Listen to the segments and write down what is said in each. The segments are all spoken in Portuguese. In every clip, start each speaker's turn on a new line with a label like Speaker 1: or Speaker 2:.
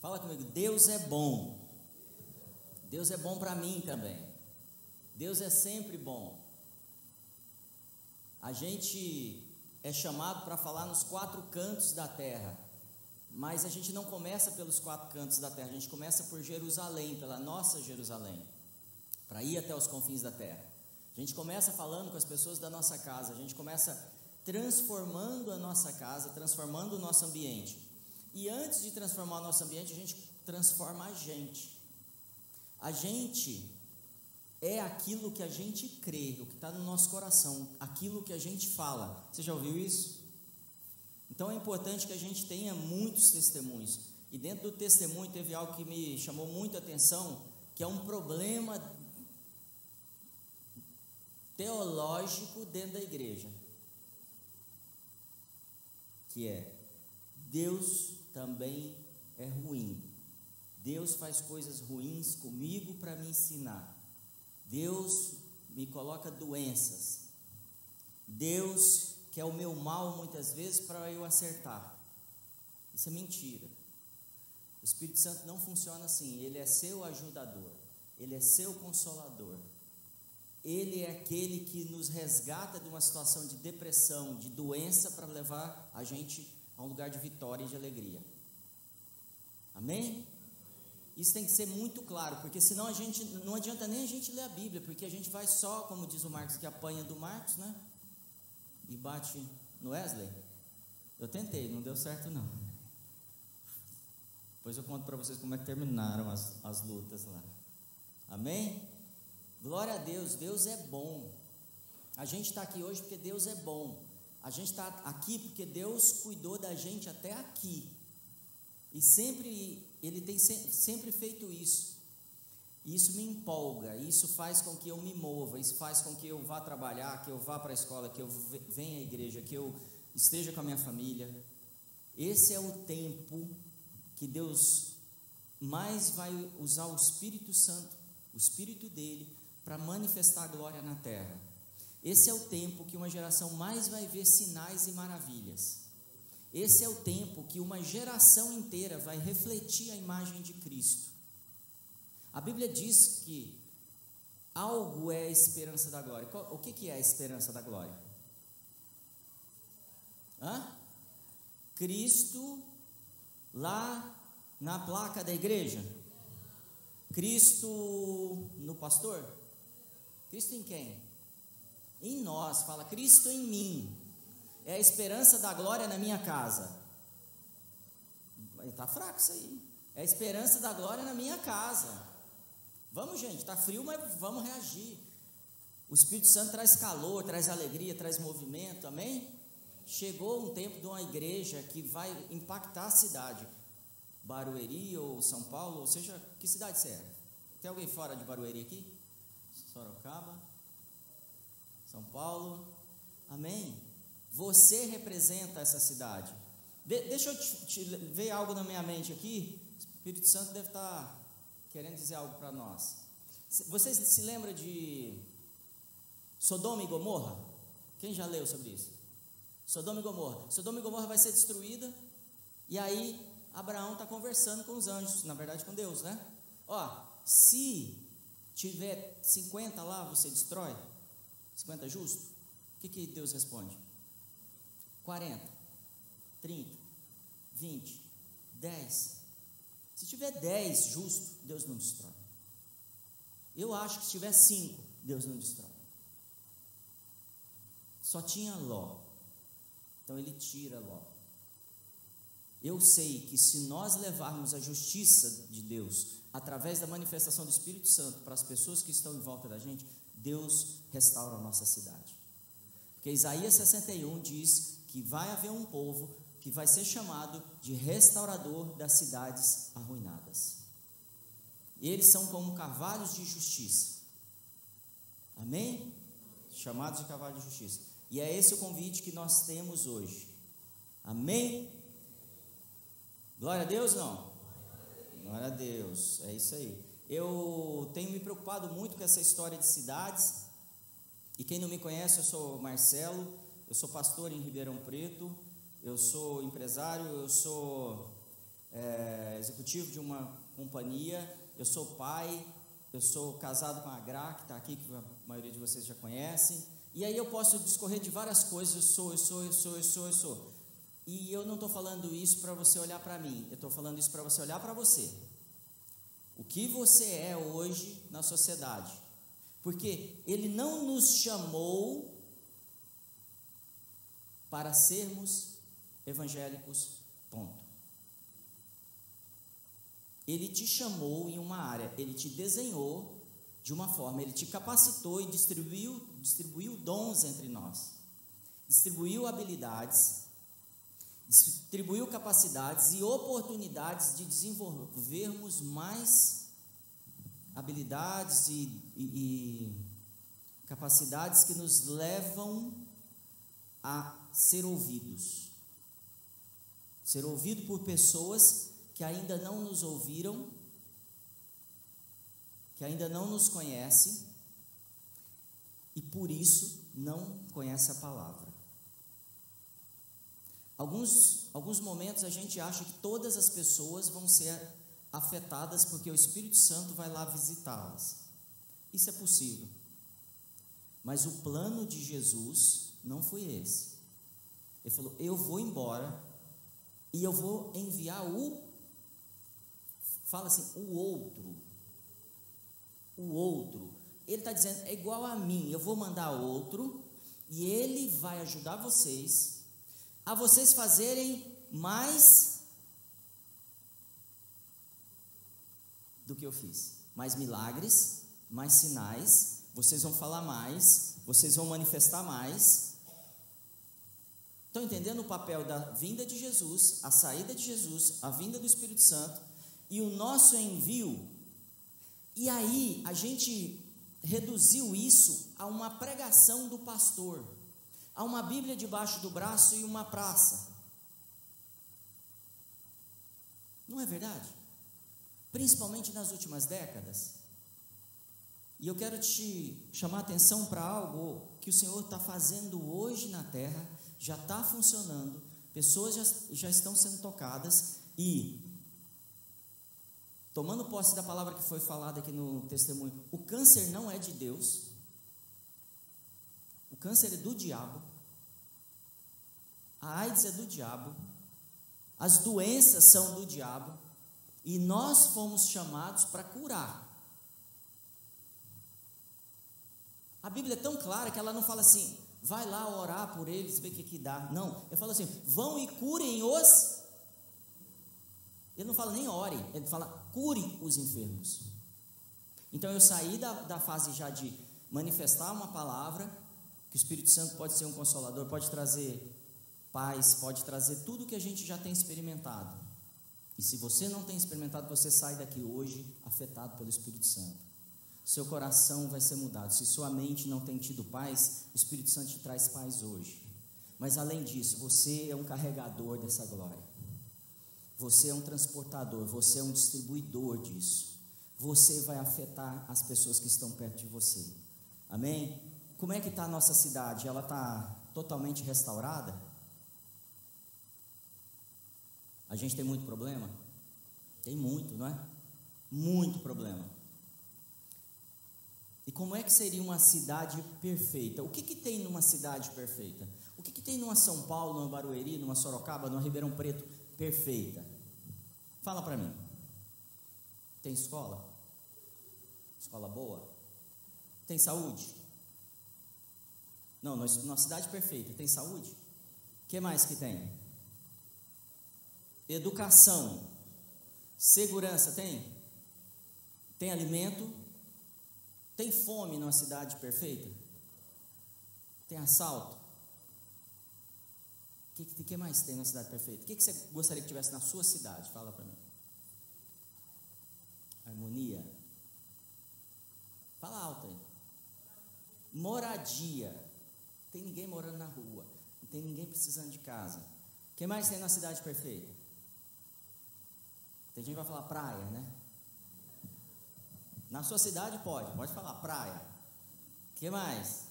Speaker 1: Fala comigo, Deus é bom. Deus é bom para mim também. Deus é sempre bom. A gente é chamado para falar nos quatro cantos da terra, mas a gente não começa pelos quatro cantos da terra, a gente começa por Jerusalém, pela nossa Jerusalém, para ir até os confins da terra. A gente começa falando com as pessoas da nossa casa, a gente começa transformando a nossa casa, transformando o nosso ambiente. E antes de transformar o nosso ambiente, a gente transforma a gente. A gente é aquilo que a gente crê, o que está no nosso coração, aquilo que a gente fala. Você já ouviu isso? Então é importante que a gente tenha muitos testemunhos. E dentro do testemunho teve algo que me chamou muita atenção, que é um problema teológico dentro da igreja. Que é Deus também é ruim. Deus faz coisas ruins comigo para me ensinar. Deus me coloca doenças. Deus quer o meu mal muitas vezes para eu acertar. Isso é mentira. O Espírito Santo não funciona assim. Ele é seu ajudador. Ele é seu consolador. Ele é aquele que nos resgata de uma situação de depressão, de doença, para levar a gente a um lugar de vitória e de alegria. Amém? Isso tem que ser muito claro, porque senão a gente não adianta nem a gente ler a Bíblia, porque a gente vai só, como diz o Marcos, que apanha do Marcos, né? E bate no Wesley. Eu tentei, não deu certo não. Depois eu conto para vocês como é que terminaram as, as lutas lá. Amém? Glória a Deus, Deus é bom. A gente está aqui hoje porque Deus é bom. A gente está aqui porque Deus cuidou da gente até aqui. E sempre, Ele tem sempre feito isso. E isso me empolga, isso faz com que eu me mova, isso faz com que eu vá trabalhar, que eu vá para a escola, que eu venha à igreja, que eu esteja com a minha família. Esse é o tempo que Deus mais vai usar o Espírito Santo, o Espírito dele, para manifestar a glória na terra. Esse é o tempo que uma geração mais vai ver sinais e maravilhas. Esse é o tempo que uma geração inteira vai refletir a imagem de Cristo. A Bíblia diz que algo é a esperança da glória. O que é a esperança da glória? Hã? Cristo lá na placa da igreja? Cristo no pastor? Cristo em quem? Em nós, fala Cristo em mim. É a esperança da glória na minha casa. Está fraco isso aí. É a esperança da glória na minha casa. Vamos, gente, está frio, mas vamos reagir. O Espírito Santo traz calor, traz alegria, traz movimento, amém? Chegou um tempo de uma igreja que vai impactar a cidade. Barueri ou São Paulo, ou seja, que cidade você é? Tem alguém fora de Barueri aqui? Sorocaba? São Paulo? Amém? Você representa essa cidade. De, deixa eu te, te, ver algo na minha mente aqui. O Espírito Santo deve estar querendo dizer algo para nós. Vocês se lembram de Sodoma e Gomorra? Quem já leu sobre isso? Sodoma e Gomorra. Sodoma e Gomorra vai ser destruída. E aí Abraão está conversando com os anjos, na verdade com Deus, né? Ó, se tiver 50 lá, você destrói? 50 justo? O que, que Deus responde? 40, 30, 20, 10. Se tiver 10 justo, Deus não destrói. Eu acho que se tiver 5, Deus não destrói. Só tinha Ló. Então ele tira Ló. Eu sei que se nós levarmos a justiça de Deus através da manifestação do Espírito Santo para as pessoas que estão em volta da gente, Deus restaura a nossa cidade. Porque Isaías 61 diz que vai haver um povo que vai ser chamado de restaurador das cidades arruinadas. Eles são como cavalos de justiça. Amém? Chamados de cavalos de justiça. E é esse o convite que nós temos hoje. Amém? Glória a Deus, não? Glória a Deus. É isso aí. Eu tenho me preocupado muito com essa história de cidades. E quem não me conhece, eu sou Marcelo, eu sou pastor em Ribeirão Preto, eu sou empresário, eu sou é, executivo de uma companhia, eu sou pai, eu sou casado com a Gra, que está aqui, que a maioria de vocês já conhece. E aí eu posso discorrer de várias coisas, eu sou, eu sou, eu sou, eu sou, eu sou. E eu não estou falando isso para você olhar para mim, eu estou falando isso para você olhar para você. O que você é hoje na sociedade. Porque Ele não nos chamou para sermos evangélicos, ponto. Ele te chamou em uma área, ele te desenhou de uma forma, ele te capacitou e distribuiu, distribuiu dons entre nós, distribuiu habilidades, distribuiu capacidades e oportunidades de desenvolvermos mais habilidades e, e, e capacidades que nos levam a ser ouvidos. Ser ouvido por pessoas que ainda não nos ouviram, que ainda não nos conhece e por isso não conhece a palavra. Alguns, alguns momentos a gente acha que todas as pessoas vão ser afetadas porque o Espírito Santo vai lá visitá-las. Isso é possível. Mas o plano de Jesus não foi esse. Ele falou: Eu vou embora e eu vou enviar o. Fala assim, o outro. O outro. Ele está dizendo: é igual a mim, eu vou mandar outro e ele vai ajudar vocês a vocês fazerem mais do que eu fiz. Mais milagres, mais sinais, vocês vão falar mais, vocês vão manifestar mais, Estão entendendo o papel da vinda de Jesus, a saída de Jesus, a vinda do Espírito Santo e o nosso envio? E aí a gente reduziu isso a uma pregação do pastor, a uma Bíblia debaixo do braço e uma praça. Não é verdade? Principalmente nas últimas décadas. E eu quero te chamar a atenção para algo que o Senhor está fazendo hoje na terra já está funcionando, pessoas já, já estão sendo tocadas e, tomando posse da palavra que foi falada aqui no testemunho, o câncer não é de Deus, o câncer é do diabo, AIDS é do diabo, as doenças são do diabo e nós fomos chamados para curar. A Bíblia é tão clara que ela não fala assim, vai lá orar por eles, ver o que, que dá. Não, ele fala assim: vão e curem os. Ele não fala nem ore, ele fala cure os enfermos. Então eu saí da, da fase já de manifestar uma palavra, que o Espírito Santo pode ser um consolador, pode trazer paz, pode trazer tudo que a gente já tem experimentado. E se você não tem experimentado, você sai daqui hoje afetado pelo Espírito Santo seu coração vai ser mudado. Se sua mente não tem tido paz, o Espírito Santo te traz paz hoje. Mas além disso, você é um carregador dessa glória. Você é um transportador, você é um distribuidor disso. Você vai afetar as pessoas que estão perto de você. Amém? Como é que está a nossa cidade? Ela está totalmente restaurada? A gente tem muito problema? Tem muito, não é? Muito problema. E como é que seria uma cidade perfeita? O que, que tem numa cidade perfeita? O que, que tem numa São Paulo, numa Barueri, numa Sorocaba, numa Ribeirão Preto perfeita? Fala para mim. Tem escola? Escola boa? Tem saúde? Não, numa cidade perfeita, tem saúde? O que mais que tem? Educação. Segurança tem? Tem alimento? Tem fome numa cidade perfeita? Tem assalto? O que, que, que, mais tem na cidade perfeita? O que, que você gostaria que tivesse na sua cidade? Fala para mim. Harmonia. Fala alto aí. Moradia. Tem ninguém morando na rua. Não tem ninguém precisando de casa. O que mais tem na cidade perfeita? Tem gente que vai falar praia, né? Na sua cidade pode, pode falar praia. que mais?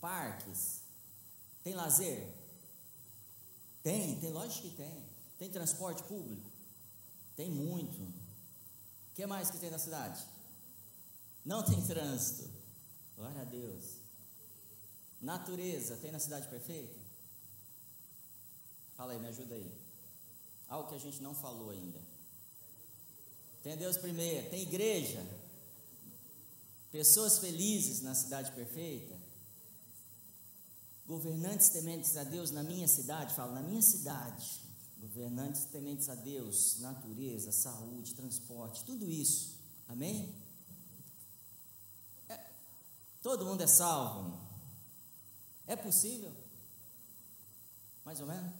Speaker 1: Parques. Tem lazer? Tem, tem lógico que tem. Tem transporte público? Tem muito. O que mais que tem na cidade? Não tem trânsito. Glória a Deus. Natureza, tem na cidade perfeita? Fala aí, me ajuda aí. Algo que a gente não falou ainda. Tem Deus primeiro, tem igreja. Pessoas felizes na cidade perfeita. Governantes tementes a Deus na minha cidade, falo, na minha cidade. Governantes tementes a Deus, natureza, saúde, transporte, tudo isso. Amém? É, todo mundo é salvo. É possível? Mais ou menos?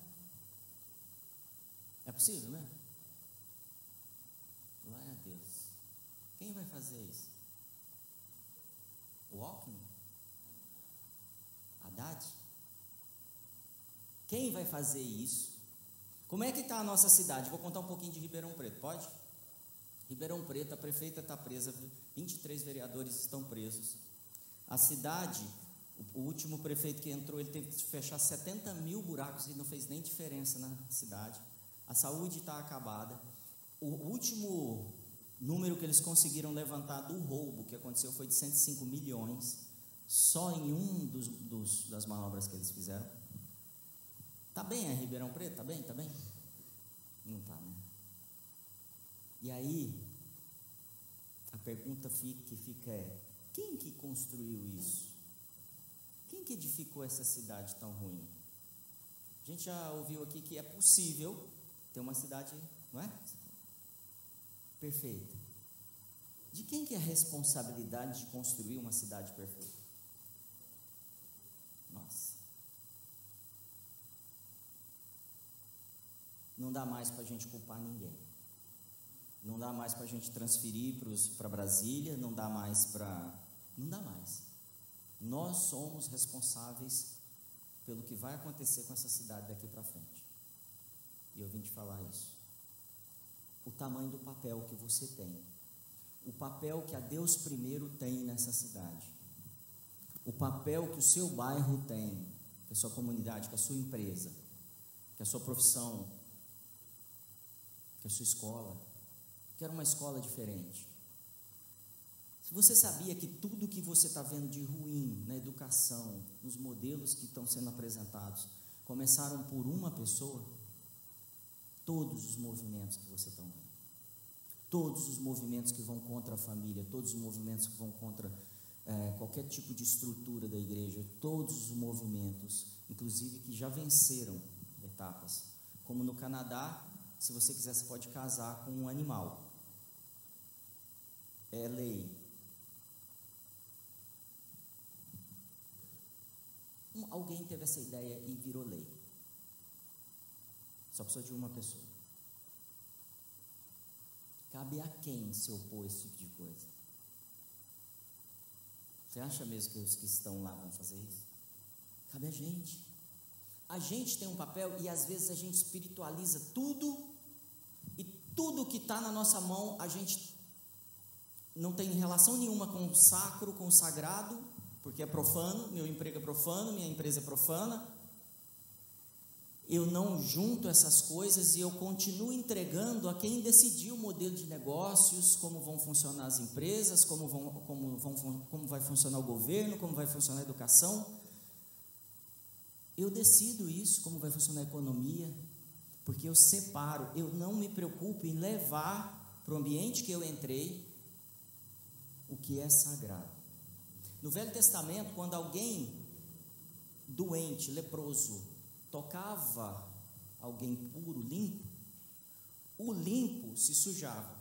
Speaker 1: É possível, né? Glória a Deus. Quem vai fazer isso? O Alckmin? Haddad? Quem vai fazer isso? Como é que está a nossa cidade? Vou contar um pouquinho de Ribeirão Preto, pode? Ribeirão Preto, a prefeita está presa, 23 vereadores estão presos. A cidade, o último prefeito que entrou, ele teve que fechar 70 mil buracos e não fez nem diferença na cidade a saúde está acabada. O último número que eles conseguiram levantar do roubo que aconteceu foi de 105 milhões, só em um dos, dos das manobras que eles fizeram. Tá bem a Ribeirão Preto? Tá bem? Tá bem? Não tá, né? E aí, a pergunta que fica é: quem que construiu isso? Quem que edificou essa cidade tão ruim? A gente já ouviu aqui que é possível ter uma cidade, não é? Perfeita. De quem que é a responsabilidade de construir uma cidade perfeita? Nossa. Não dá mais para a gente culpar ninguém. Não dá mais para a gente transferir para Brasília, não dá mais para. Não dá mais. Nós somos responsáveis pelo que vai acontecer com essa cidade daqui para frente. E eu vim te falar isso. O tamanho do papel que você tem. O papel que a Deus primeiro tem nessa cidade. O papel que o seu bairro tem, que a sua comunidade, que a sua empresa, que a sua profissão, que a sua escola. Quero uma escola diferente. Se você sabia que tudo que você está vendo de ruim na educação, nos modelos que estão sendo apresentados, começaram por uma pessoa, todos os movimentos que você está vendo. Todos os movimentos que vão contra a família, todos os movimentos que vão contra é, qualquer tipo de estrutura da igreja, todos os movimentos, inclusive que já venceram etapas. Como no Canadá, se você quiser, você pode casar com um animal. É lei. Alguém teve essa ideia e virou lei. Só precisa de uma pessoa. Cabe a quem se opor a esse tipo de coisa? Você acha mesmo que os que estão lá vão fazer isso? Cabe a gente. A gente tem um papel e às vezes a gente espiritualiza tudo e tudo que está na nossa mão a gente não tem relação nenhuma com o sacro, com o sagrado, porque é profano, meu emprego é profano, minha empresa é profana, eu não junto essas coisas e eu continuo entregando a quem decidiu o modelo de negócios, como vão funcionar as empresas, como, vão, como, vão, como vai funcionar o governo, como vai funcionar a educação. Eu decido isso, como vai funcionar a economia, porque eu separo, eu não me preocupo em levar para o ambiente que eu entrei o que é sagrado. No Velho Testamento, quando alguém doente, leproso, tocava alguém puro, limpo, o limpo se sujava.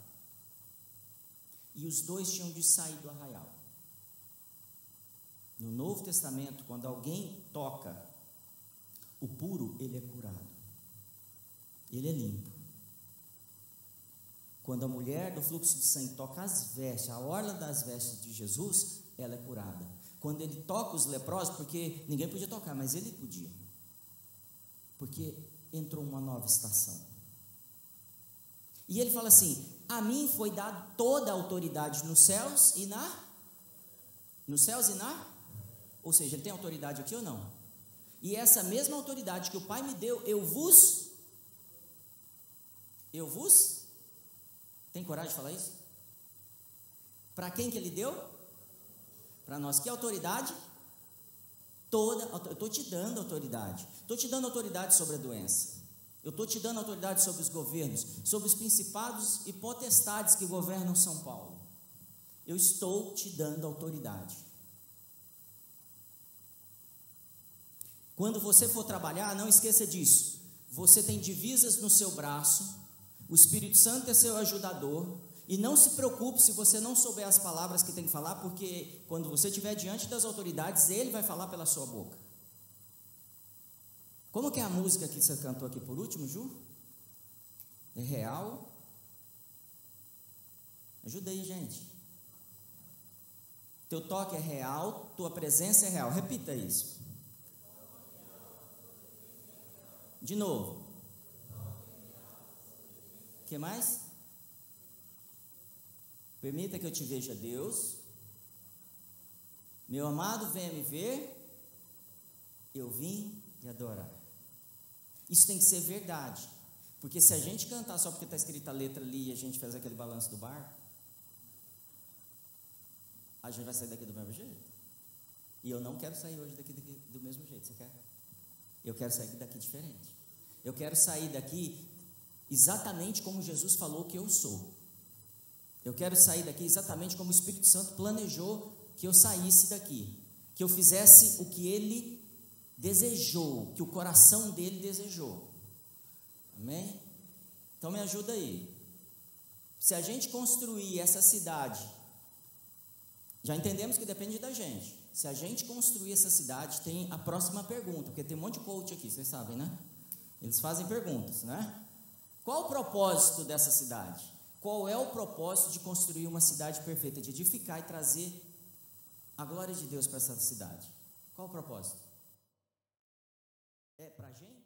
Speaker 1: E os dois tinham de sair do arraial. No Novo Testamento, quando alguém toca o puro, ele é curado. Ele é limpo. Quando a mulher do fluxo de sangue toca as vestes, a orla das vestes de Jesus, ela é curada. Quando ele toca os leprosos, porque ninguém podia tocar, mas ele podia porque entrou uma nova estação. E ele fala assim: A mim foi dada toda a autoridade nos céus e na. Nos céus e na. Ou seja, ele tem autoridade aqui ou não? E essa mesma autoridade que o Pai me deu, eu vos. Eu vos Tem coragem de falar isso? Para quem que ele deu? Para nós. Que autoridade? Toda, eu estou te dando autoridade. Estou te dando autoridade sobre a doença. Eu estou te dando autoridade sobre os governos, sobre os principados e potestades que governam São Paulo. Eu estou te dando autoridade. Quando você for trabalhar, não esqueça disso. Você tem divisas no seu braço, o Espírito Santo é seu ajudador, e não se preocupe se você não souber as palavras que tem que falar, porque quando você estiver diante das autoridades, ele vai falar pela sua boca. Como que é a música que você cantou aqui por último, Ju? É real? Ajuda aí, gente. Teu toque é real, tua presença é real. Repita isso. De novo. O que mais? Permita que eu te veja, Deus. Meu amado, venha me ver. Eu vim te adorar. Isso tem que ser verdade. Porque se a gente cantar só porque está escrita a letra ali e a gente faz aquele balanço do bar, a gente vai sair daqui do mesmo jeito. E eu não quero sair hoje daqui, daqui do mesmo jeito. Você quer? Eu quero sair daqui diferente. Eu quero sair daqui exatamente como Jesus falou que eu sou. Eu quero sair daqui exatamente como o Espírito Santo planejou que eu saísse daqui, que eu fizesse o que ele desejou, que o coração dele desejou. Amém? Então me ajuda aí. Se a gente construir essa cidade, já entendemos que depende da gente. Se a gente construir essa cidade, tem a próxima pergunta, porque tem um monte de coach aqui, vocês sabem, né? Eles fazem perguntas, né? Qual o propósito dessa cidade? Qual é o propósito de construir uma cidade perfeita, de edificar e trazer a glória de Deus para essa cidade? Qual o propósito? É para a gente?